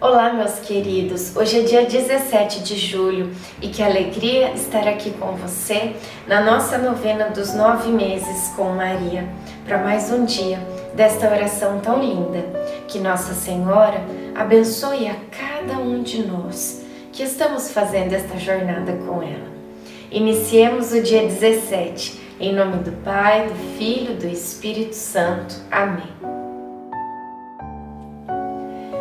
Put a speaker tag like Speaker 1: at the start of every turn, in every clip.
Speaker 1: Olá, meus queridos! Hoje é dia 17 de julho e que alegria estar aqui com você na nossa novena dos nove meses com Maria, para mais um dia desta oração tão linda. Que Nossa Senhora abençoe a cada um de nós que estamos fazendo esta jornada com ela. Iniciemos o dia 17, em nome do Pai, do Filho do Espírito Santo. Amém.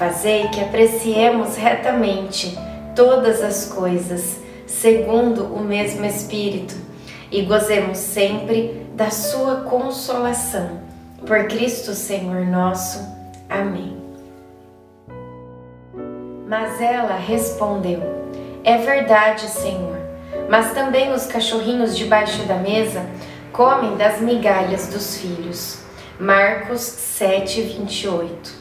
Speaker 1: Fazei que apreciemos retamente todas as coisas, segundo o mesmo Espírito, e gozemos sempre da Sua consolação. Por Cristo Senhor nosso. Amém. Mas ela respondeu: É verdade, Senhor, mas também os cachorrinhos debaixo da mesa comem das migalhas dos filhos. Marcos 7, 28.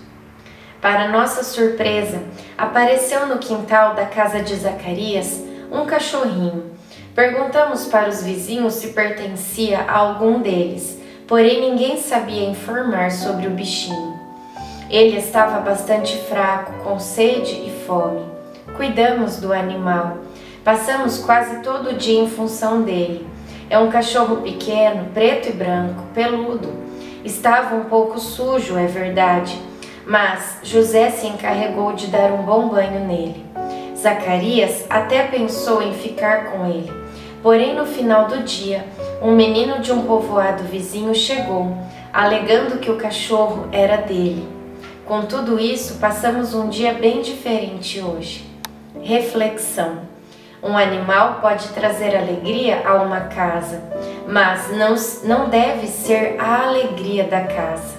Speaker 1: Para nossa surpresa, apareceu no quintal da casa de Zacarias um cachorrinho. Perguntamos para os vizinhos se pertencia a algum deles, porém ninguém sabia informar sobre o bichinho. Ele estava bastante fraco, com sede e fome. Cuidamos do animal. Passamos quase todo o dia em função dele. É um cachorro pequeno, preto e branco, peludo. Estava um pouco sujo, é verdade, mas José se encarregou de dar um bom banho nele. Zacarias até pensou em ficar com ele, porém no final do dia, um menino de um povoado vizinho chegou, alegando que o cachorro era dele. Com tudo isso, passamos um dia bem diferente hoje. Reflexão. Um animal pode trazer alegria a uma casa, mas não, não deve ser a alegria da casa.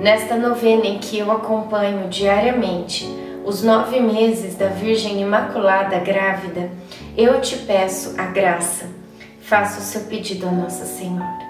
Speaker 1: Nesta novena em que eu acompanho diariamente os nove meses da Virgem Imaculada grávida, eu te peço a graça. Faça o seu pedido a Nossa Senhora.